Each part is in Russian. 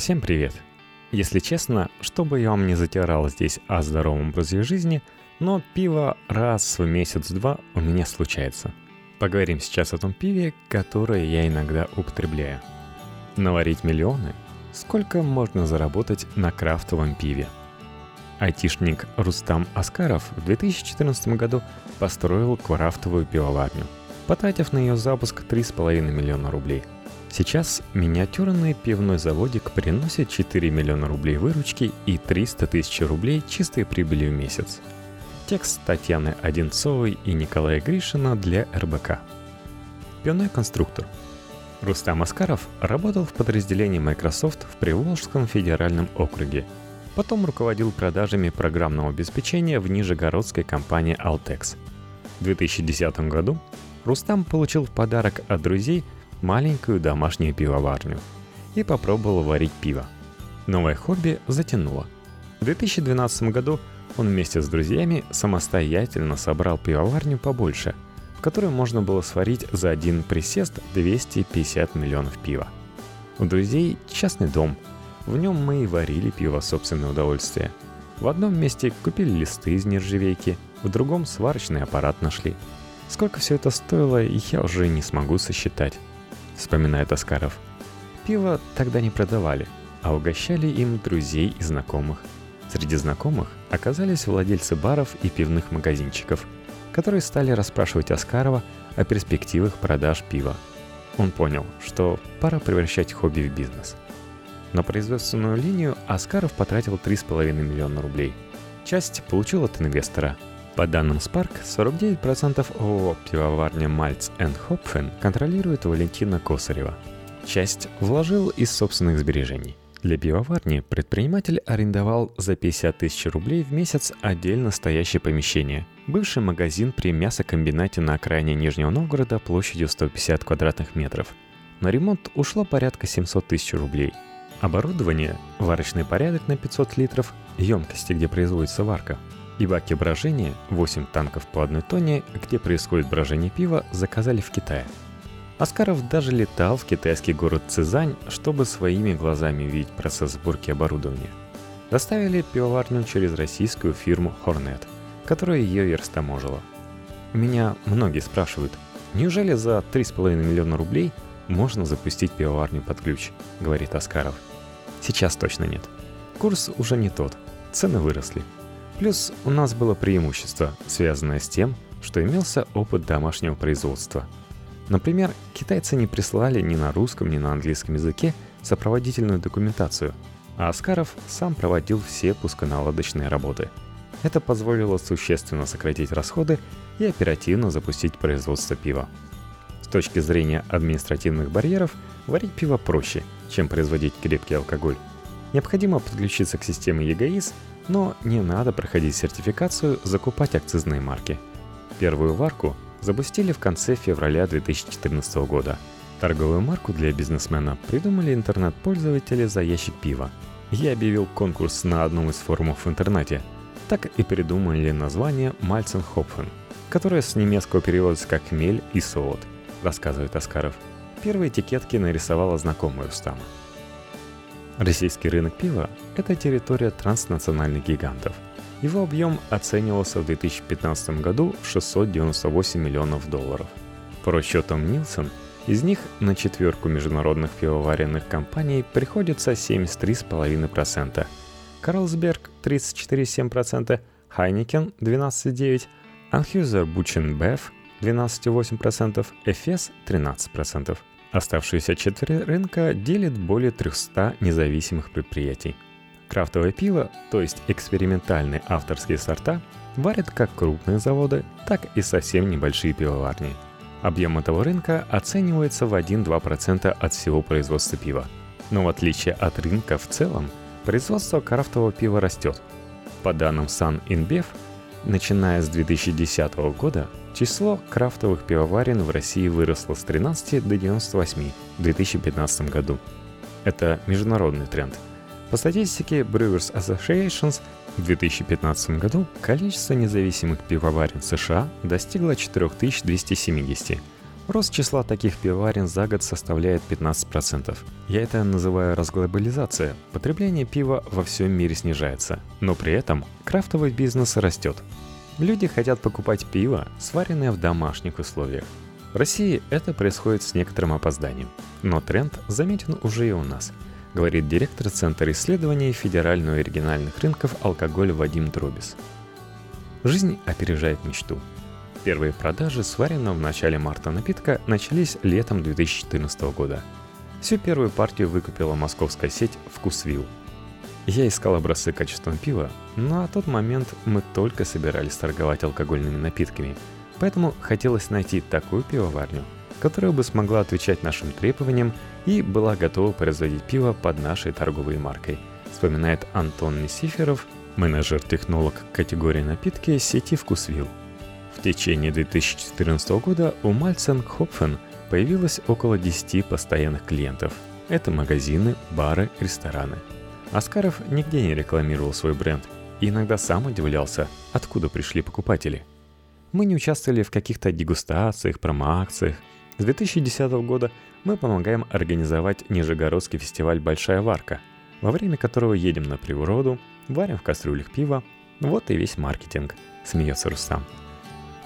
Всем привет! Если честно, что бы я вам не затирал здесь о здоровом образе жизни, но пиво раз в месяц-два у меня случается. Поговорим сейчас о том пиве, которое я иногда употребляю. Наварить миллионы? Сколько можно заработать на крафтовом пиве? Айтишник Рустам Аскаров в 2014 году построил крафтовую пивоварню, потратив на ее запуск 3,5 миллиона рублей – Сейчас миниатюрный пивной заводик приносит 4 миллиона рублей выручки и 300 тысяч рублей чистой прибыли в месяц. Текст Татьяны Одинцовой и Николая Гришина для РБК. Пивной конструктор. Рустам Аскаров работал в подразделении Microsoft в Приволжском федеральном округе. Потом руководил продажами программного обеспечения в нижегородской компании Altex. В 2010 году Рустам получил в подарок от друзей – маленькую домашнюю пивоварню и попробовал варить пиво. Новое хобби затянуло. В 2012 году он вместе с друзьями самостоятельно собрал пивоварню побольше, в которой можно было сварить за один присест 250 миллионов пива. У друзей частный дом. В нем мы и варили пиво собственное удовольствие. В одном месте купили листы из нержавейки, в другом сварочный аппарат нашли. Сколько все это стоило, я уже не смогу сосчитать вспоминает Оскаров. Пиво тогда не продавали, а угощали им друзей и знакомых. Среди знакомых оказались владельцы баров и пивных магазинчиков, которые стали расспрашивать Оскарова о перспективах продаж пива. Он понял, что пора превращать хобби в бизнес. На производственную линию Оскаров потратил 3,5 миллиона рублей. Часть получил от инвестора – по данным Spark, 49% ООО «Пивоварня Мальц энд Хопфен» контролирует Валентина Косарева. Часть вложил из собственных сбережений. Для пивоварни предприниматель арендовал за 50 тысяч рублей в месяц отдельно стоящее помещение. Бывший магазин при мясокомбинате на окраине Нижнего Новгорода площадью 150 квадратных метров. На ремонт ушло порядка 700 тысяч рублей. Оборудование, варочный порядок на 500 литров, емкости, где производится варка, и баки брожения, 8 танков по одной тоне, где происходит брожение пива, заказали в Китае. Аскаров даже летал в китайский город Цизань, чтобы своими глазами видеть процесс сборки оборудования. Доставили пивоварню через российскую фирму Hornet, которая ее и растаможила. Меня многие спрашивают, неужели за 3,5 миллиона рублей можно запустить пивоварню под ключ, говорит Аскаров. Сейчас точно нет. Курс уже не тот, цены выросли – Плюс у нас было преимущество, связанное с тем, что имелся опыт домашнего производства. Например, китайцы не прислали ни на русском, ни на английском языке сопроводительную документацию, а Аскаров сам проводил все пусконаладочные работы. Это позволило существенно сократить расходы и оперативно запустить производство пива. С точки зрения административных барьеров, варить пиво проще, чем производить крепкий алкоголь. Необходимо подключиться к системе ЕГАИС но не надо проходить сертификацию, закупать акцизные марки. Первую варку запустили в конце февраля 2014 года. Торговую марку для бизнесмена придумали интернет-пользователи за ящик пива. Я объявил конкурс на одном из форумов в интернете. Так и придумали название Мальценхопфен, которое с немецкого переводится как «хмель» и «солод», рассказывает Аскаров. Первые этикетки нарисовала знакомая Рустама. Российский рынок пива – это территория транснациональных гигантов. Его объем оценивался в 2015 году в 698 миллионов долларов. По расчетам Нилсон, из них на четверку международных пивоваренных компаний приходится 73,5%, Карлсберг 34,7%, Хайникен 12,9%, Анхюзер Бученбеф 12,8%, Эфес 13%. Оставшуюся четверть рынка делит более 300 независимых предприятий. Крафтовое пиво, то есть экспериментальные авторские сорта, варят как крупные заводы, так и совсем небольшие пивоварни. Объем этого рынка оценивается в 1-2% от всего производства пива. Но в отличие от рынка в целом, производство крафтового пива растет. По данным Sun InBev, начиная с 2010 года Число крафтовых пивоварен в России выросло с 13 до 98 в 2015 году. Это международный тренд. По статистике Brewers Associations в 2015 году количество независимых пивоварен США достигло 4270, Рост числа таких пивоварен за год составляет 15%. Я это называю разглобализация. Потребление пива во всем мире снижается, но при этом крафтовый бизнес растет. Люди хотят покупать пиво, сваренное в домашних условиях. В России это происходит с некоторым опозданием, но тренд заметен уже и у нас, говорит директор Центра исследований федерального и региональных рынков алкоголя Вадим Дробис. Жизнь опережает мечту – Первые продажи сваренного в начале марта напитка начались летом 2014 года. Всю первую партию выкупила московская сеть «Вкусвилл». Я искал образцы качественного пива, но на тот момент мы только собирались торговать алкогольными напитками, поэтому хотелось найти такую пивоварню, которая бы смогла отвечать нашим требованиям и была готова производить пиво под нашей торговой маркой, вспоминает Антон Несиферов, менеджер-технолог категории напитки сети «Вкусвилл». В течение 2014 года у Мальцен Хопфен появилось около 10 постоянных клиентов. Это магазины, бары, рестораны. Аскаров нигде не рекламировал свой бренд и иногда сам удивлялся, откуда пришли покупатели. Мы не участвовали в каких-то дегустациях, промоакциях. С 2010 года мы помогаем организовать Нижегородский фестиваль «Большая варка», во время которого едем на природу, варим в кастрюлях пива. Вот и весь маркетинг, смеется Рустам.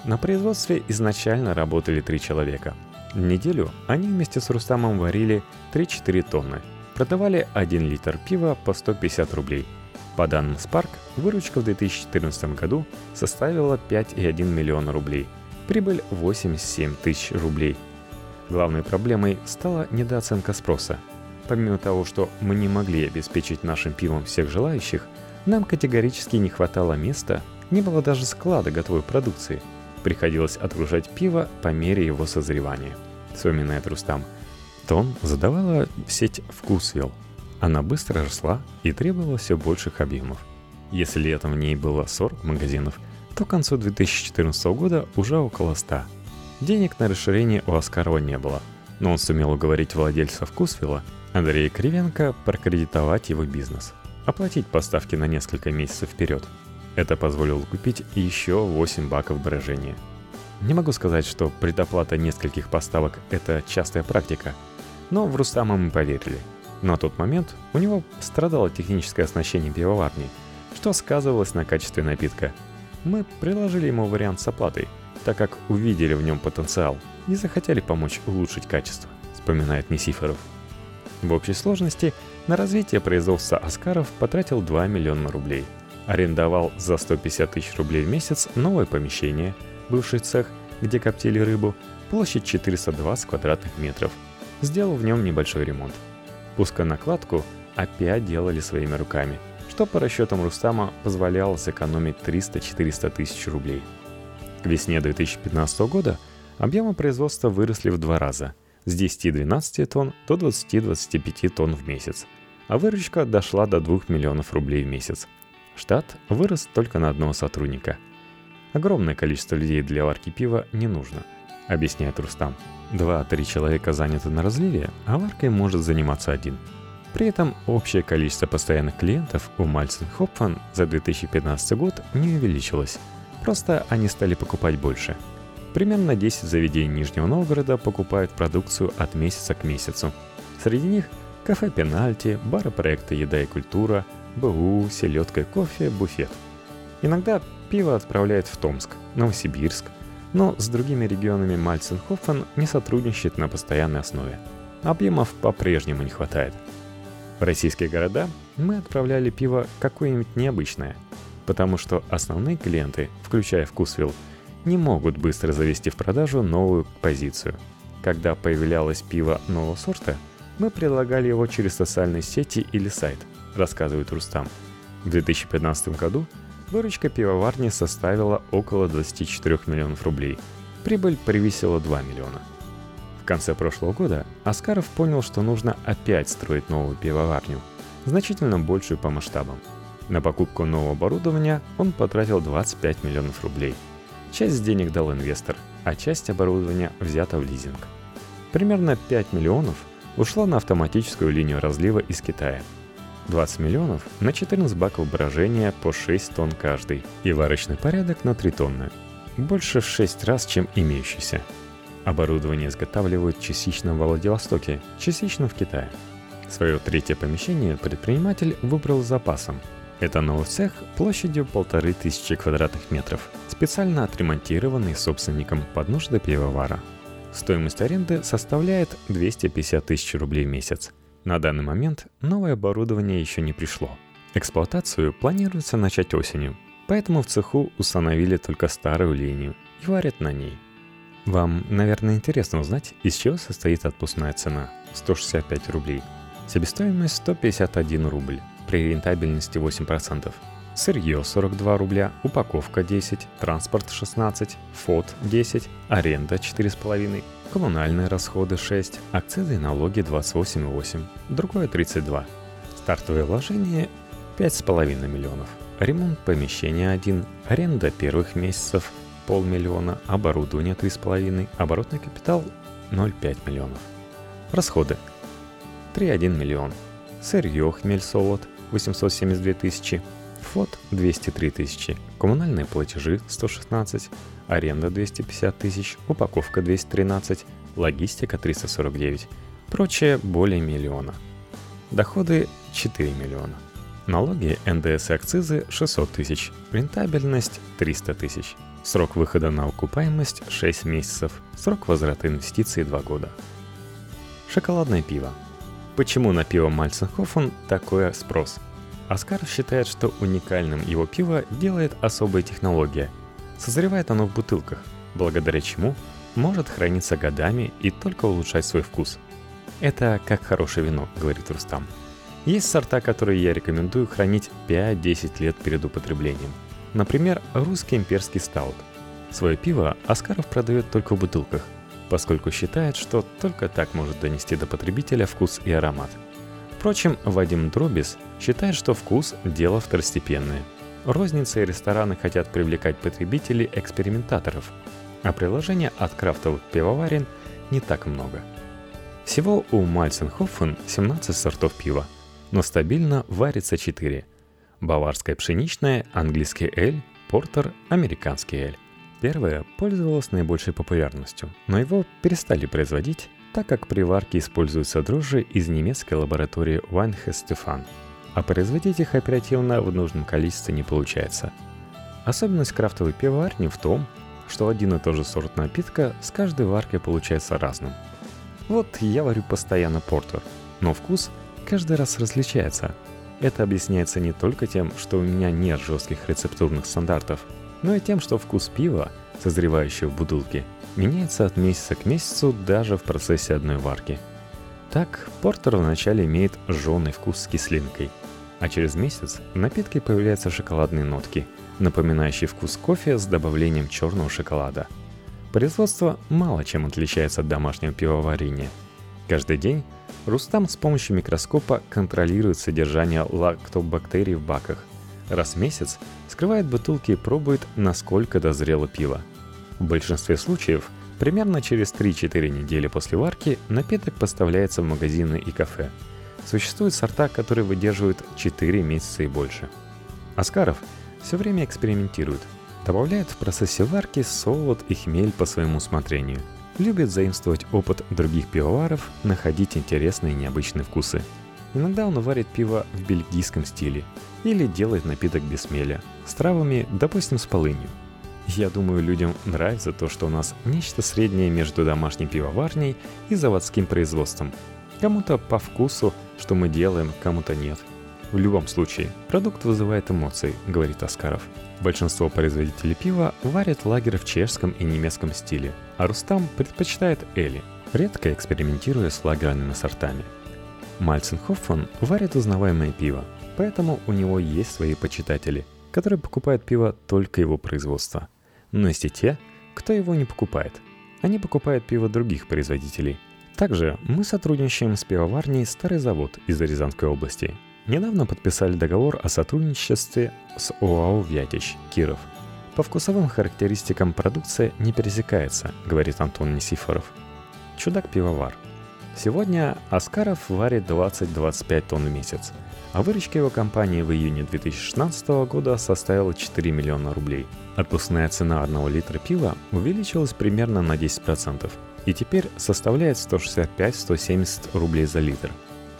На производстве изначально работали три человека. Неделю они вместе с Рустамом варили 3-4 тонны. Продавали 1 литр пива по 150 рублей. По данным Spark, выручка в 2014 году составила 5,1 миллиона рублей. Прибыль 87 тысяч рублей. Главной проблемой стала недооценка спроса. Помимо того, что мы не могли обеспечить нашим пивом всех желающих, нам категорически не хватало места, не было даже склада готовой продукции – приходилось отгружать пиво по мере его созревания. Вспоминает Рустам. Тон задавала сеть «Вкусвилл». Она быстро росла и требовала все больших объемов. Если летом в ней было 40 магазинов, то к концу 2014 года уже около 100. Денег на расширение у Оскарова не было, но он сумел уговорить владельца «Вкусвилла» Андрея Кривенко прокредитовать его бизнес, оплатить поставки на несколько месяцев вперед – это позволило купить еще 8 баков брожения. Не могу сказать, что предоплата нескольких поставок – это частая практика, но в Рустама мы поверили. На тот момент у него страдало техническое оснащение пивоварни, что сказывалось на качестве напитка. Мы предложили ему вариант с оплатой, так как увидели в нем потенциал и захотели помочь улучшить качество, вспоминает Несиферов. В общей сложности на развитие производства Аскаров потратил 2 миллиона рублей – арендовал за 150 тысяч рублей в месяц новое помещение, бывший цех, где коптили рыбу, площадь 420 квадратных метров. Сделал в нем небольшой ремонт. Пусконакладку опять делали своими руками, что по расчетам Рустама позволяло сэкономить 300-400 тысяч рублей. К весне 2015 года объемы производства выросли в два раза – с 10-12 тонн до 20-25 тонн в месяц, а выручка дошла до 2 миллионов рублей в месяц – Штат вырос только на одного сотрудника. Огромное количество людей для варки пива не нужно, объясняет Рустам. Два-три человека заняты на разливе, а варкой может заниматься один. При этом общее количество постоянных клиентов у Мальцин Хопфан за 2015 год не увеличилось. Просто они стали покупать больше. Примерно 10 заведений Нижнего Новгорода покупают продукцию от месяца к месяцу. Среди них кафе «Пенальти», бары проекта «Еда и культура», БУ, селедка кофе, буфет. Иногда пиво отправляют в Томск, Новосибирск, но с другими регионами Мальценхофен не сотрудничает на постоянной основе. Объемов по-прежнему не хватает. В российские города мы отправляли пиво какое-нибудь необычное, потому что основные клиенты, включая Вкусвилл, не могут быстро завести в продажу новую позицию. Когда появлялось пиво нового сорта, мы предлагали его через социальные сети или сайт – рассказывает Рустам. В 2015 году выручка пивоварни составила около 24 миллионов рублей. Прибыль превысила 2 миллиона. В конце прошлого года Аскаров понял, что нужно опять строить новую пивоварню, значительно большую по масштабам. На покупку нового оборудования он потратил 25 миллионов рублей. Часть денег дал инвестор, а часть оборудования взята в лизинг. Примерно 5 миллионов ушло на автоматическую линию разлива из Китая – 20 миллионов на 14 баков брожения по 6 тонн каждый и варочный порядок на 3 тонны. Больше в 6 раз, чем имеющийся. Оборудование изготавливают частично в Владивостоке, частично в Китае. Свое третье помещение предприниматель выбрал с запасом. Это новый цех площадью полторы тысячи квадратных метров, специально отремонтированный собственником под нужды пивовара. Стоимость аренды составляет 250 тысяч рублей в месяц. На данный момент новое оборудование еще не пришло. Эксплуатацию планируется начать осенью, поэтому в цеху установили только старую линию и варят на ней. Вам, наверное, интересно узнать, из чего состоит отпускная цена – 165 рублей. Себестоимость 151 рубль, при рентабельности 8%. Сырье 42 рубля, упаковка 10, транспорт 16, фот 10, аренда 4,5, коммунальные расходы 6, акцизы и налоги 28,8, другое 32. Стартовое вложение 5,5 миллионов. Ремонт помещения 1, аренда первых месяцев полмиллиона, оборудование 3,5, оборотный капитал 0,5 миллионов. Расходы 3,1 миллион. Сырье, хмель, солод 872 тысячи, фот 203 тысячи, коммунальные платежи 116, аренда 250 тысяч, упаковка 213, логистика 349, прочее более миллиона. Доходы 4 миллиона. Налоги, НДС и акцизы 600 тысяч, рентабельность 300 тысяч. Срок выхода на окупаемость 6 месяцев, срок возврата инвестиций 2 года. Шоколадное пиво. Почему на пиво Мальценхофен такой спрос? Оскар считает, что уникальным его пиво делает особая технология. Созревает оно в бутылках, благодаря чему может храниться годами и только улучшать свой вкус. Это как хорошее вино, говорит Рустам. Есть сорта, которые я рекомендую хранить 5-10 лет перед употреблением. Например, русский имперский стаут. Свое пиво Аскаров продает только в бутылках, поскольку считает, что только так может донести до потребителя вкус и аромат. Впрочем, Вадим Дробис считает, что вкус – дело второстепенное. Розницы и рестораны хотят привлекать потребителей экспериментаторов, а приложения от крафтовых пивоварен не так много. Всего у Мальценхофен 17 сортов пива – но стабильно варится 4. Баварская пшеничная, английский эль, портер, американский эль. Первое пользовалось наибольшей популярностью, но его перестали производить, так как при варке используются дрожжи из немецкой лаборатории Weinhes Stefan, а производить их оперативно в нужном количестве не получается. Особенность крафтовой пивоварни в том, что один и тот же сорт напитка с каждой варкой получается разным. Вот я варю постоянно портер, но вкус – каждый раз различается. Это объясняется не только тем, что у меня нет жестких рецептурных стандартов, но и тем, что вкус пива, созревающего в бутылке, меняется от месяца к месяцу даже в процессе одной варки. Так, портер вначале имеет жженый вкус с кислинкой, а через месяц в напитке появляются шоколадные нотки, напоминающие вкус кофе с добавлением черного шоколада. Производство мало чем отличается от домашнего пивоварения. Каждый день Рустам с помощью микроскопа контролирует содержание лактобактерий в баках. Раз в месяц скрывает бутылки и пробует, насколько дозрело пиво. В большинстве случаев, примерно через 3-4 недели после варки, напиток поставляется в магазины и кафе. Существуют сорта, которые выдерживают 4 месяца и больше. Аскаров все время экспериментирует. Добавляет в процессе варки солод и хмель по своему усмотрению – любит заимствовать опыт других пивоваров, находить интересные и необычные вкусы. Иногда он варит пиво в бельгийском стиле или делает напиток без хмеля, с травами, допустим, с полынью. Я думаю, людям нравится то, что у нас нечто среднее между домашней пивоварней и заводским производством. Кому-то по вкусу, что мы делаем, кому-то нет. В любом случае, продукт вызывает эмоции, говорит Аскаров. Большинство производителей пива варят лагерь в чешском и немецком стиле, а Рустам предпочитает Эли, редко экспериментируя с лагерными сортами. Мальценхоффен варит узнаваемое пиво, поэтому у него есть свои почитатели, которые покупают пиво только его производства. Но есть и те, кто его не покупает. Они покупают пиво других производителей. Также мы сотрудничаем с пивоварней «Старый завод» из Рязанской области – Недавно подписали договор о сотрудничестве с ОАО «Вятич» Киров. По вкусовым характеристикам продукция не пересекается, говорит Антон Несифоров. Чудак-пивовар. Сегодня Аскаров варит 20-25 тонн в месяц, а выручка его компании в июне 2016 года составила 4 миллиона рублей. Отпускная цена одного литра пива увеличилась примерно на 10% и теперь составляет 165-170 рублей за литр.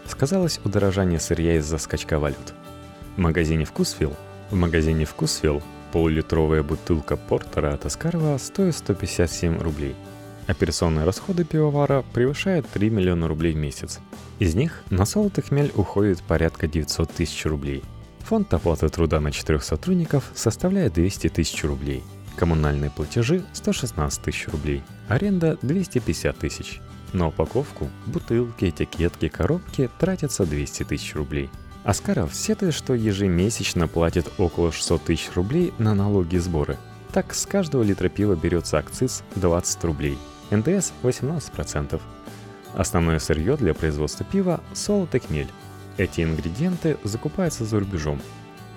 Сказалось удорожание сырья из-за скачка валют. В магазине «Вкусвилл» в магазине «Вкусвилл» полулитровая бутылка портера от Аскарова стоит 157 рублей – Операционные расходы пивовара превышают 3 миллиона рублей в месяц. Из них на солод и хмель уходит порядка 900 тысяч рублей. Фонд оплаты труда на четырех сотрудников составляет 200 тысяч рублей. Коммунальные платежи – 116 тысяч рублей. Аренда – 250 тысяч. На упаковку, бутылки, этикетки, коробки тратятся 200 тысяч рублей. Аскаров сетует, что ежемесячно платит около 600 тысяч рублей на налоги и сборы. Так, с каждого литра пива берется акциз 20 рублей – НДС 18%. Основное сырье для производства пива – солод и хмель. Эти ингредиенты закупаются за рубежом.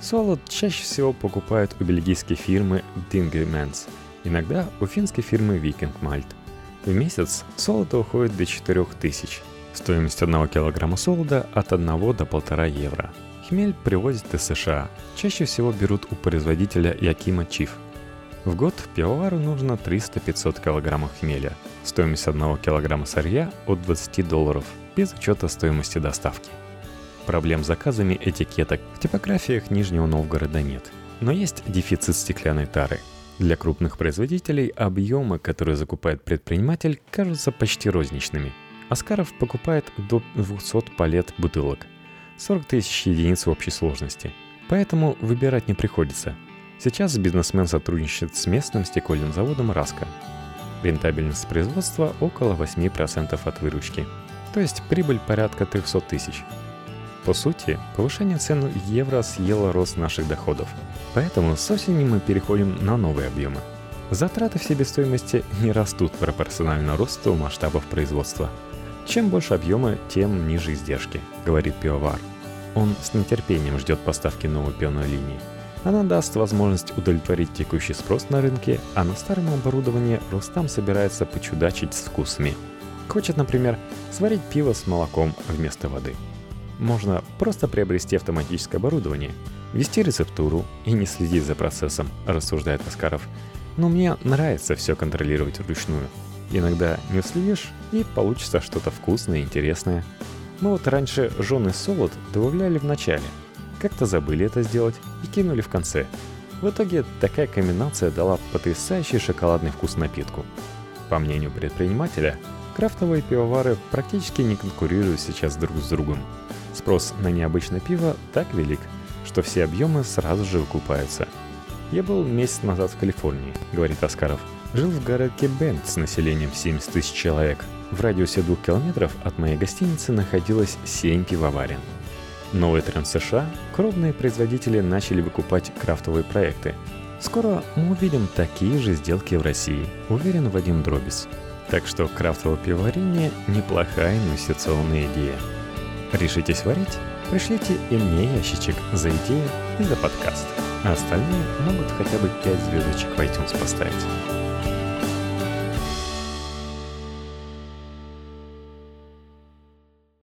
Солод чаще всего покупают у бельгийской фирмы Dingemans, иногда у финской фирмы Viking Malt. В месяц солода уходит до 4000. Стоимость 1 килограмма солода от 1 до 1,5 евро. Хмель привозят из США. Чаще всего берут у производителя Якима Чиф – в год пивовару нужно 300-500 килограммов хмеля. Стоимость 1 килограмма сырья от 20 долларов, без учета стоимости доставки. Проблем с заказами этикеток в типографиях Нижнего Новгорода нет. Но есть дефицит стеклянной тары. Для крупных производителей объемы, которые закупает предприниматель, кажутся почти розничными. Аскаров покупает до 200 палет бутылок, 40 тысяч единиц в общей сложности. Поэтому выбирать не приходится – Сейчас бизнесмен сотрудничает с местным стекольным заводом «Раска». Рентабельность производства около 8% от выручки, то есть прибыль порядка 300 тысяч. По сути, повышение цен евро съело рост наших доходов, поэтому с осени мы переходим на новые объемы. Затраты в себестоимости не растут пропорционально росту масштабов производства. Чем больше объема, тем ниже издержки, говорит пивовар. Он с нетерпением ждет поставки новой пивной линии – она даст возможность удовлетворить текущий спрос на рынке, а на старом оборудовании Рустам собирается почудачить с вкусами. Хочет, например, сварить пиво с молоком вместо воды. Можно просто приобрести автоматическое оборудование, вести рецептуру и не следить за процессом, рассуждает Аскаров. Но мне нравится все контролировать вручную. Иногда не уследишь, и получится что-то вкусное и интересное. Мы вот раньше жженый солод добавляли в начале – как-то забыли это сделать и кинули в конце. В итоге такая комбинация дала потрясающий шоколадный вкус напитку. По мнению предпринимателя, крафтовые пивовары практически не конкурируют сейчас друг с другом. Спрос на необычное пиво так велик, что все объемы сразу же выкупаются. «Я был месяц назад в Калифорнии», — говорит Аскаров. «Жил в городке Бенд с населением в 70 тысяч человек. В радиусе двух километров от моей гостиницы находилось 7 пивоварен. Новый тренд США – крупные производители начали выкупать крафтовые проекты. Скоро мы увидим такие же сделки в России, уверен Вадим Дробис. Так что крафтовое пивоварение – неплохая инвестиционная идея. Решитесь варить? Пришлите и мне ящичек за идею и за подкаст. А остальные могут хотя бы 5 звездочек в iTunes поставить.